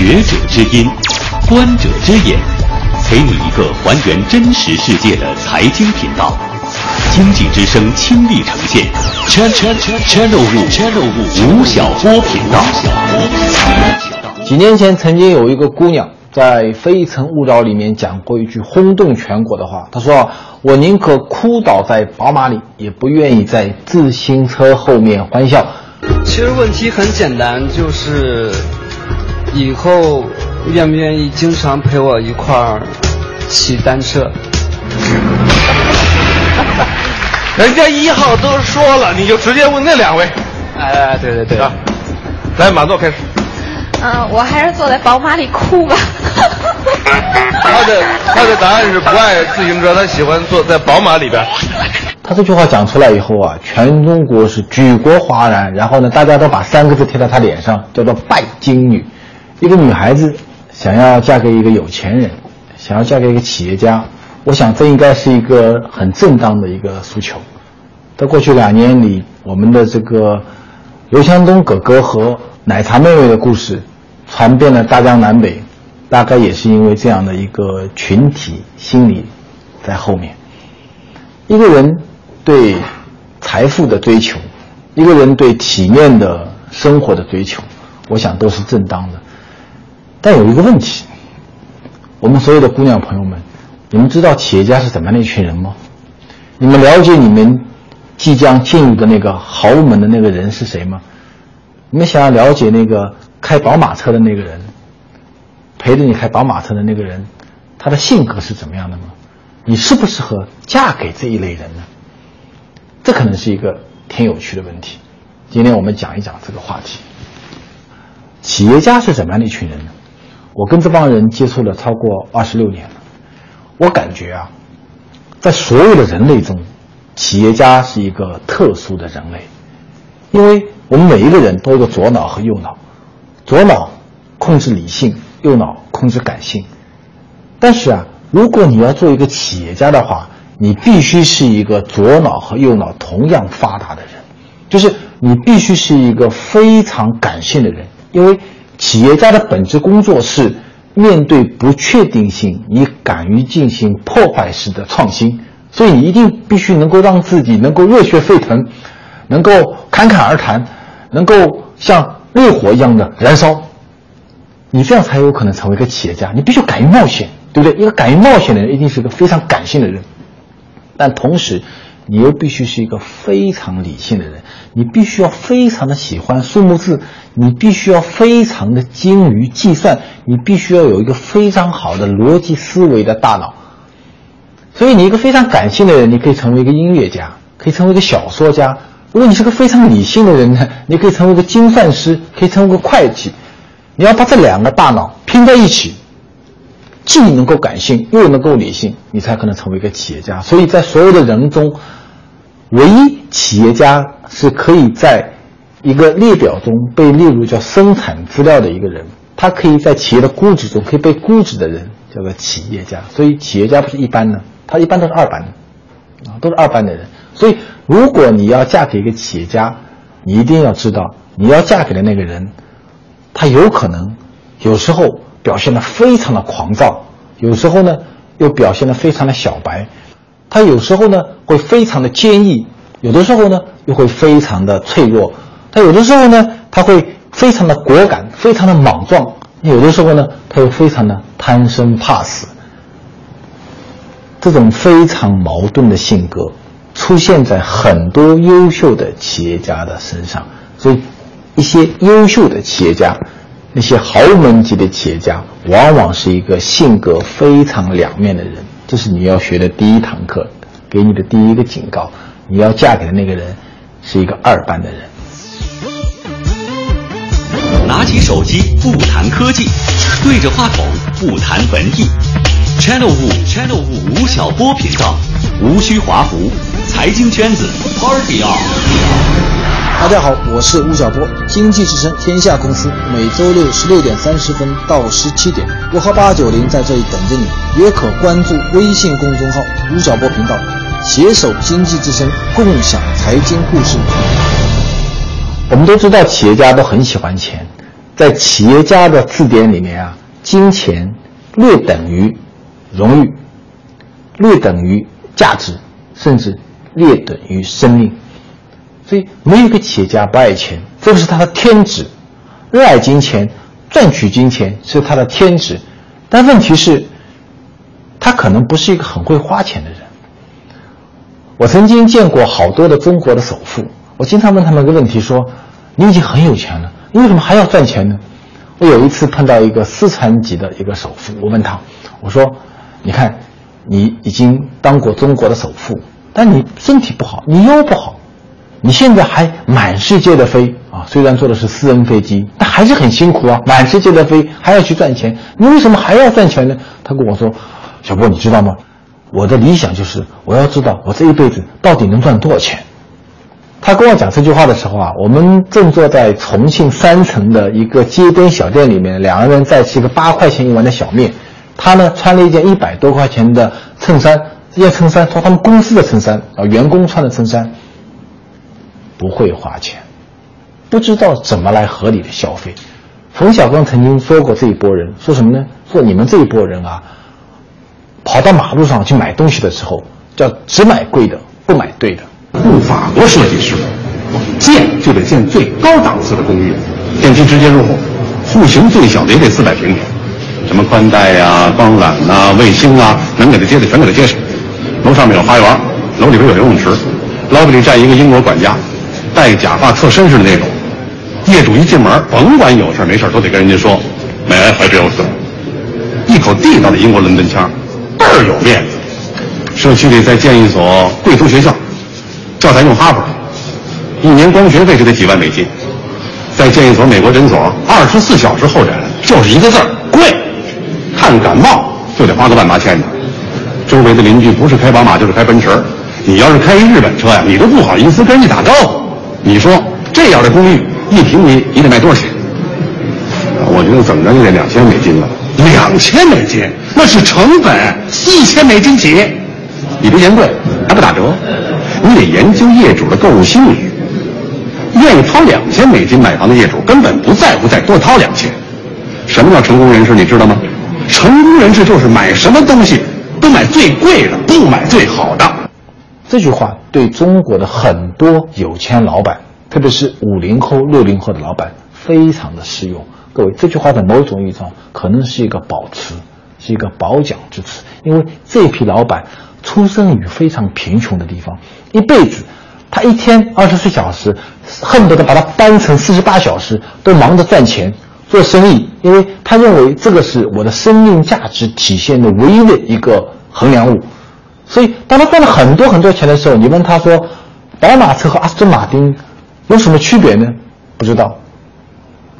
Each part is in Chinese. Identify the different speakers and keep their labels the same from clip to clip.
Speaker 1: 学者之音，观者之眼，给你一个还原真实世界的财经频道。经济之声倾力呈现，channel channel 五 channel 五吴晓波频道。
Speaker 2: 几年前，曾经有一个姑娘在《非诚勿扰》里面讲过一句轰动全国的话。她说：“我宁可哭倒在宝马里，也不愿意在自行车后面欢笑。”
Speaker 3: 其实问题很简单，就是以后愿不愿意经常陪我一块儿骑单车？
Speaker 4: 人家一号都说了，你就直接问那两位。
Speaker 3: 哎，对对对，啊
Speaker 4: 来，马座开始。
Speaker 5: 嗯，我还是坐在宝马里哭吧。
Speaker 4: 他的他的答案是不爱自行车，他喜欢坐在宝马里边。
Speaker 2: 他这句话讲出来以后啊，全中国是举国哗然，然后呢，大家都把三个字贴在他脸上，叫做拜金女。一个女孩子想要嫁给一个有钱人，想要嫁给一个企业家，我想这应该是一个很正当的一个诉求。在过去两年里，我们的这个刘强东哥哥和奶茶妹妹的故事传遍了大江南北，大概也是因为这样的一个群体心理在后面。一个人对财富的追求，一个人对体面的生活的追求，我想都是正当的。但有一个问题，我们所有的姑娘朋友们，你们知道企业家是怎么样的一群人吗？你们了解你们即将进入的那个豪门的那个人是谁吗？你们想要了解那个开宝马车的那个人，陪着你开宝马车的那个人，他的性格是怎么样的吗？你适不适合嫁给这一类人呢？这可能是一个挺有趣的问题。今天我们讲一讲这个话题。企业家是怎么样的一群人呢？我跟这帮人接触了超过二十六年了，我感觉啊，在所有的人类中，企业家是一个特殊的人类，因为我们每一个人都有左脑和右脑，左脑控制理性，右脑控制感性。但是啊，如果你要做一个企业家的话，你必须是一个左脑和右脑同样发达的人，就是你必须是一个非常感性的人，因为。企业家的本质工作是面对不确定性，你敢于进行破坏式的创新，所以你一定必须能够让自己能够热血沸腾，能够侃侃而谈，能够像烈火一样的燃烧，你这样才有可能成为一个企业家。你必须敢于冒险，对不对？一个敢于冒险的人一定是一个非常感性的人，但同时。你又必须是一个非常理性的人，你必须要非常的喜欢数目字，你必须要非常的精于计算，你必须要有一个非常好的逻辑思维的大脑。所以，你一个非常感性的人，你可以成为一个音乐家，可以成为一个小说家；如果你是个非常理性的人呢，你可以成为一个精算师，可以成为一个会计。你要把这两个大脑拼在一起。既能够感性，又能够理性，你才可能成为一个企业家。所以在所有的人中，唯一企业家是可以在一个列表中被列入叫生产资料的一个人，他可以在企业的估值中可以被估值的人叫做企业家。所以企业家不是一般的，他一般都是二班的，啊，都是二班的人。所以如果你要嫁给一个企业家，你一定要知道，你要嫁给的那个人，他有可能有时候。表现的非常的狂躁，有时候呢又表现的非常的小白，他有时候呢会非常的坚毅，有的时候呢又会非常的脆弱，他有的时候呢他会非常的果敢，非常的莽撞，有的时候呢他又非常的贪生怕死。这种非常矛盾的性格出现在很多优秀的企业家的身上，所以一些优秀的企业家。那些豪门级的企业家，往往是一个性格非常两面的人。这是你要学的第一堂课，给你的第一个警告：你要嫁给的那个人，是一个二班的人。
Speaker 1: 拿起手机不谈科技，对着话筒不谈文艺。Channel 五 Channel 五吴晓波频道，无需华服，财经圈子 Party on。
Speaker 2: 大家好，我是吴晓波，经济之声天下公司，每周六十六点三十分到十七点，我和八九零在这里等着你，也可关注微信公众号吴晓波频道，携手经济之声，共享财经故事。我们都知道，企业家都很喜欢钱，在企业家的字典里面啊，金钱略等于荣誉，略等于价值，甚至略等于生命。所以，没有一个企业家不爱钱，这是他的天职。热爱金钱，赚取金钱是他的天职。但问题是，他可能不是一个很会花钱的人。我曾经见过好多的中国的首富，我经常问他们一个问题：说，你已经很有钱了，你为什么还要赚钱呢？我有一次碰到一个四川籍的一个首富，我问他，我说，你看，你已经当过中国的首富，但你身体不好，你腰不好，你现在还满世界的飞啊，虽然坐的是私人飞机，但还是很辛苦啊，满世界的飞还要去赚钱，你为什么还要赚钱呢？他跟我说，小波，你知道吗？我的理想就是我要知道我这一辈子到底能赚多少钱。他跟我讲这句话的时候啊，我们正坐在重庆三层的一个街边小店里面，两个人在吃一个八块钱一碗的小面。他呢穿了一件一百多块钱的衬衫，这件衬衫是他们公司的衬衫啊，员工穿的衬衫。不会花钱，不知道怎么来合理的消费。冯小刚曾经说过这一波人说什么呢？说你们这一波人啊。跑到马路上去买东西的时候，叫只买贵的，不买对的。
Speaker 6: 雇法国设计师，建就得建最高档次的公寓，电梯直接入户，户型最小的也得四百平米，什么宽带呀、光缆呐、卫星啊，能给他接的全给他接上。楼上面有花园，楼里边有游泳池，lobby 里站一个英国管家，戴假发特绅士的那种。业主一进门，甭管有事没事都得跟人家说，May I help you？一口地道的英国伦敦腔。倍儿有面子，社区里再建一所贵族学校，教材用哈佛，一年光学费就得几万美金。再建一所美国诊所，二十四小时候诊，就是一个字儿贵。看感冒就得花个万八千的。周围的邻居不是开宝马就是开奔驰，你要是开一日本车呀，你都不好意思跟人家打招呼。你说这样的公寓一平米你得卖多少钱？我觉得怎么着也得两千美金了。两千美金，那是成本，四千美金起。你别嫌贵，还不打折。你得研究业主的购物心理。愿意掏两千美金买房的业主，根本不在乎再多掏两千。什么叫成功人士？你知道吗？成功人士就是买什么东西都买最贵的，不买最好的。
Speaker 2: 这句话对中国的很多有钱老板，特别是五零后、六零后的老板，非常的适用。各位，这句话在某种意义上可能是一个保词，是一个褒奖之词，因为这批老板出生于非常贫穷的地方，一辈子，他一天二十四小时，恨不得把它掰成四十八小时，都忙着赚钱做生意，因为他认为这个是我的生命价值体现的唯一的一个衡量物。所以，当他赚了很多很多钱的时候，你问他说，宝马车和阿斯顿马丁有什么区别呢？不知道。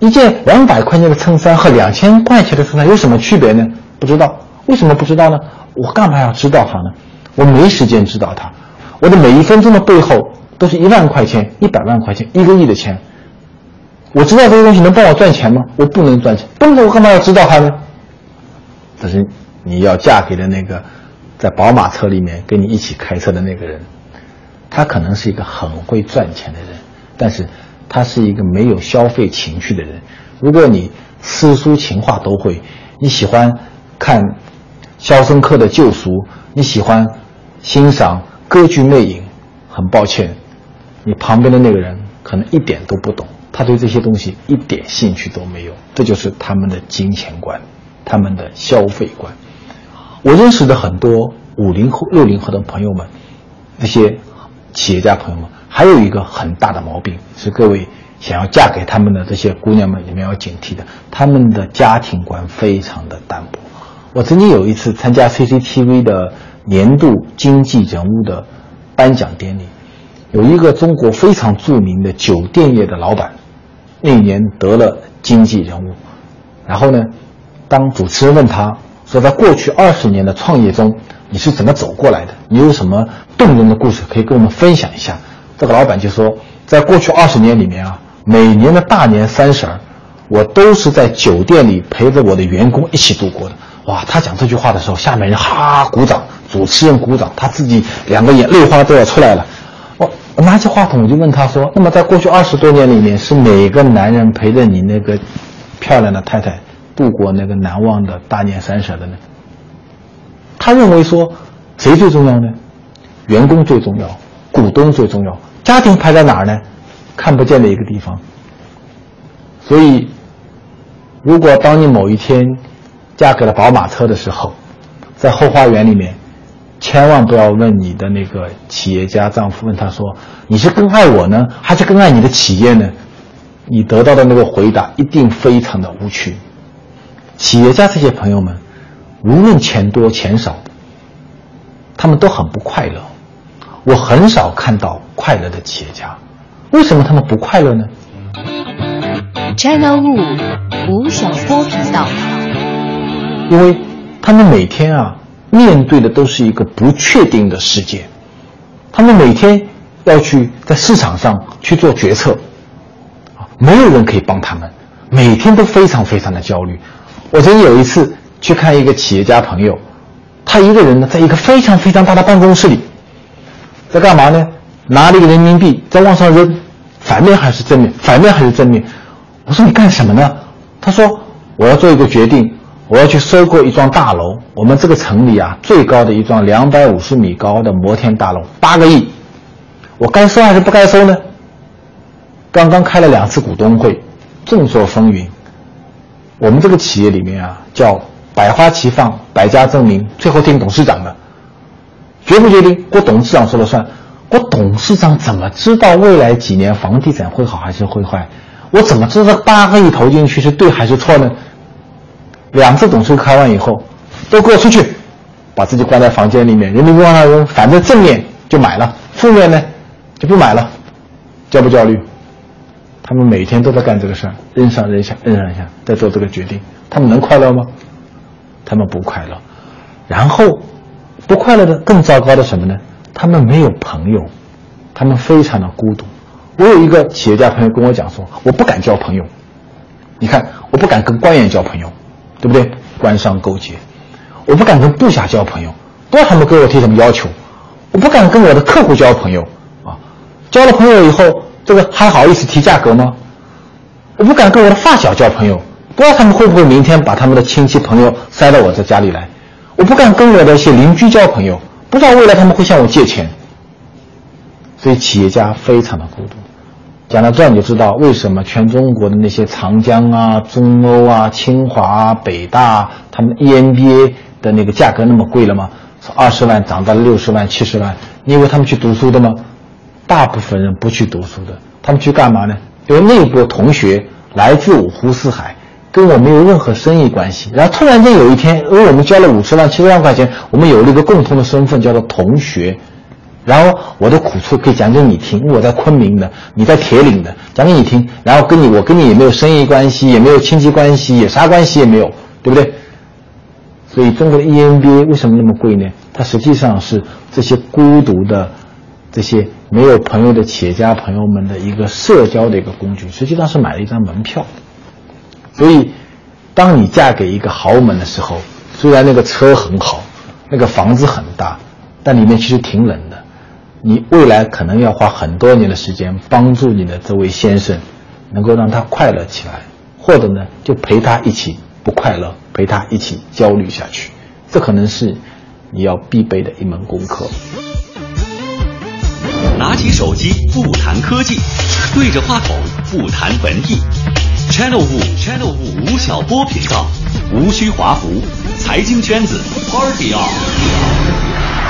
Speaker 2: 一件两百块钱的衬衫和两千块钱的衬衫有什么区别呢？不知道，为什么不知道呢？我干嘛要知道它呢？我没时间知道它。我的每一分钟的背后都是一万块钱、一百万块钱、一个亿的钱。我知道这些东西能帮我赚钱吗？我不能赚钱，不能我干嘛要知道它呢？但是你要嫁给的那个在宝马车里面跟你一起开车的那个人，他可能是一个很会赚钱的人，但是。他是一个没有消费情趣的人。如果你诗书情画都会，你喜欢看《肖申克的救赎》，你喜欢欣赏歌剧魅影，很抱歉，你旁边的那个人可能一点都不懂，他对这些东西一点兴趣都没有。这就是他们的金钱观，他们的消费观。我认识的很多五零后、六零后的朋友们，那些企业家朋友们。还有一个很大的毛病是，各位想要嫁给他们的这些姑娘们，你们要警惕的，他们的家庭观非常的淡薄。我曾经有一次参加 CCTV 的年度经济人物的颁奖典礼，有一个中国非常著名的酒店业的老板，那一年得了经济人物。然后呢，当主持人问他说，在过去二十年的创业中，你是怎么走过来的？你有什么动人的故事可以跟我们分享一下？这个老板就说，在过去二十年里面啊，每年的大年三十儿，我都是在酒店里陪着我的员工一起度过的。哇，他讲这句话的时候，下面人哈鼓掌，主持人鼓掌，他自己两个眼泪花都要出来了。我我拿起话筒，就问他说：“那么在过去二十多年里面，是哪个男人陪着你那个漂亮的太太度过那个难忘的大年三十的呢？他认为说，谁最重要呢？员工最重要，股东最重要，家庭排在哪儿呢？看不见的一个地方。所以，如果当你某一天嫁给了宝马车的时候，在后花园里面，千万不要问你的那个企业家丈夫，问他说：“你是更爱我呢，还是更爱你的企业呢？”你得到的那个回答一定非常的无趣。企业家这些朋友们，无论钱多钱少，他们都很不快乐。我很少看到快乐的企业家，为什么他们不快乐呢
Speaker 7: ？China Wu 吴晓波频道，
Speaker 2: 因为他们每天啊面对的都是一个不确定的世界，他们每天要去在市场上去做决策，啊，没有人可以帮他们，每天都非常非常的焦虑。我曾经有一次去看一个企业家朋友，他一个人呢在一个非常非常大的办公室里，在干嘛呢？拿了一个人民币在往上扔，反面还是正面？反面还是正面？我说你干什么呢？他说我要做一个决定，我要去收购一幢大楼。我们这个城里啊，最高的一幢两百五十米高的摩天大楼，八个亿，我该收还是不该收呢？刚刚开了两次股东会，众说纷纭。我们这个企业里面啊，叫百花齐放，百家争鸣，最后听董事长的，决不决定，我董事长说了算。我董事长怎么知道未来几年房地产会好还是会坏？我怎么知道八个亿投进去是对还是错呢？两次董事会开完以后，都给我出去，把自己关在房间里面，人民币往上扔，反正正面就买了，负面呢就不买了，焦不焦虑？他们每天都在干这个事儿，扔上扔下，扔上扔下，在做这个决定，他们能快乐吗？他们不快乐。然后，不快乐的更糟糕的什么呢？他们没有朋友，他们非常的孤独。我有一个企业家朋友跟我讲说，我不敢交朋友。你看，我不敢跟官员交朋友，对不对？官商勾结。我不敢跟部下交朋友，不知道他们给我提什么要求。我不敢跟我的客户交朋友啊，交了朋友以后，这个还好意思提价格吗？我不敢跟我的发小交朋友，不知道他们会不会明天把他们的亲戚朋友塞到我这家里来。我不敢跟我的一些邻居交朋友，不知道未来他们会向我借钱。所以企业家非常的孤独。讲到这，你就知道为什么全中国的那些长江啊、中欧啊、清华啊、北大啊，他们 EMBA 的那个价格那么贵了吗？从二十万涨到了六十万、七十万。你以为他们去读书的吗？大部分人不去读书的，他们去干嘛呢？因为那波同学来自五湖四海，跟我没有任何生意关系。然后突然间有一天，因为我们交了五十万、七十万块钱，我们有了一个共同的身份，叫做同学。然后我的苦处可以讲给你听，我在昆明的，你在铁岭的，讲给你听。然后跟你，我跟你也没有生意关系，也没有亲戚关系，也啥关系也没有，对不对？所以中国的 EMBA 为什么那么贵呢？它实际上是这些孤独的、这些没有朋友的企业家朋友们的一个社交的一个工具，实际上是买了一张门票。所以，当你嫁给一个豪门的时候，虽然那个车很好，那个房子很大，但里面其实挺冷的。你未来可能要花很多年的时间帮助你的这位先生，能够让他快乐起来，或者呢，就陪他一起不快乐，陪他一起焦虑下去。这可能是你要必备的一门功课。
Speaker 1: 拿起手机不谈科技，对着话筒不谈文艺。Channel 五 Channel 五吴晓波频道，无需华服，财经圈子 Party on。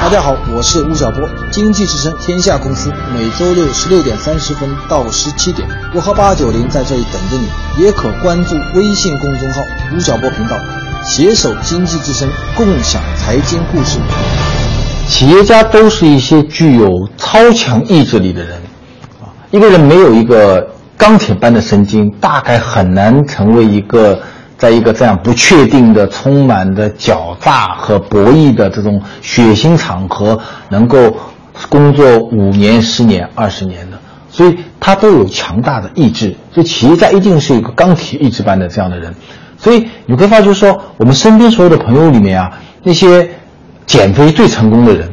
Speaker 8: 大家好，我是吴晓波，经济之声天下公司，每周六十六点三十分到十七点，我和八九零在这里等着你，也可关注微信公众号吴晓波频道，携手经济之声，共享财经故事。
Speaker 2: 企业家都是一些具有超强意志力的人，啊，一个人没有一个钢铁般的神经，大概很难成为一个。在一个这样不确定的、充满的狡诈和博弈的这种血腥场合，能够工作五年、十年、二十年的，所以他都有强大的意志。所以企业家一定是一个钢铁意志般的这样的人。所以你会发觉说，我们身边所有的朋友里面啊，那些减肥最成功的人，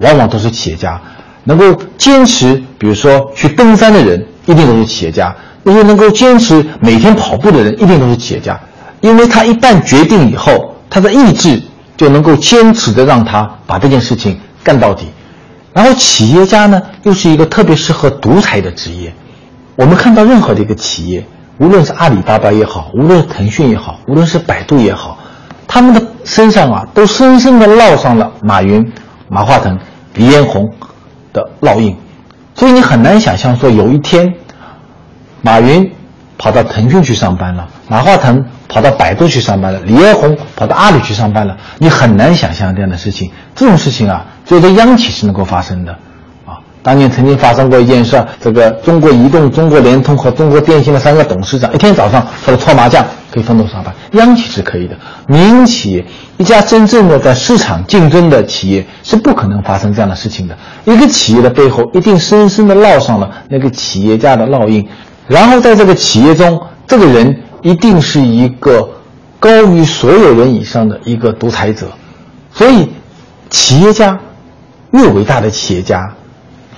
Speaker 2: 往往都是企业家。能够坚持，比如说去登山的人，一定都是企业家。那些能够坚持每天跑步的人，一定都是企业家，因为他一旦决定以后，他的意志就能够坚持的让他把这件事情干到底。然后，企业家呢，又是一个特别适合独裁的职业。我们看到任何的一个企业，无论是阿里巴巴也好，无论是腾讯也好，无论是百度也好，他们的身上啊，都深深的烙上了马云、马化腾、李彦宏的烙印。所以你很难想象说，有一天，马云跑到腾讯去上班了，马化腾跑到百度去上班了，李彦宏跑到阿里去上班了，你很难想象这样的事情。这种事情啊，只有在央企是能够发生的啊。当年曾经发生过一件事，这个中国移动、中国联通和中国电信的三个董事长一天早上除了搓麻将可以分头上班，央企是可以的，民营企业一家真正的在市场竞争的企业是不可能发生这样的事情的。一个企业的背后一定深深的烙上了那个企业家的烙印，然后在这个企业中，这个人一定是一个高于所有人以上的一个独裁者。所以，企业家越伟大的企业家。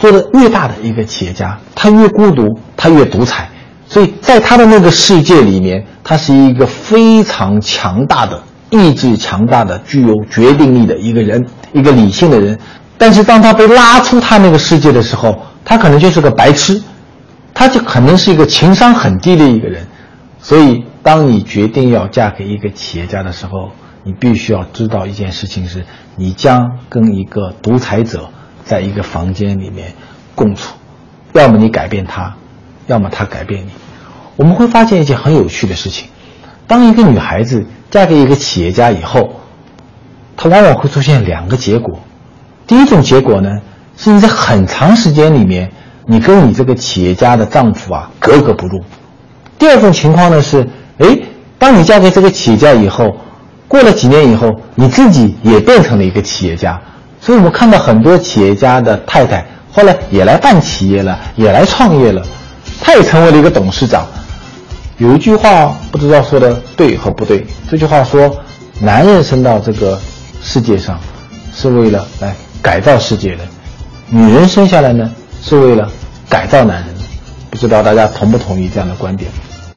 Speaker 2: 做的越大的一个企业家，他越孤独，他越独裁，所以在他的那个世界里面，他是一个非常强大的意志、强大的具有决定力的一个人，一个理性的人。但是当他被拉出他那个世界的时候，他可能就是个白痴，他就可能是一个情商很低的一个人。所以，当你决定要嫁给一个企业家的时候，你必须要知道一件事情：是你将跟一个独裁者。在一个房间里面共处，要么你改变他，要么他改变你。我们会发现一件很有趣的事情：当一个女孩子嫁给一个企业家以后，她往往会出现两个结果。第一种结果呢，是你在很长时间里面，你跟你这个企业家的丈夫啊格格不入。第二种情况呢是，哎，当你嫁给这个企业家以后，过了几年以后，你自己也变成了一个企业家。所以我们看到很多企业家的太太后来也来办企业了，也来创业了，他也成为了一个董事长。有一句话不知道说的对和不对，这句话说：男人生到这个世界上是为了来改造世界的，女人生下来呢是为了改造男人。不知道大家同不同意这样的观点？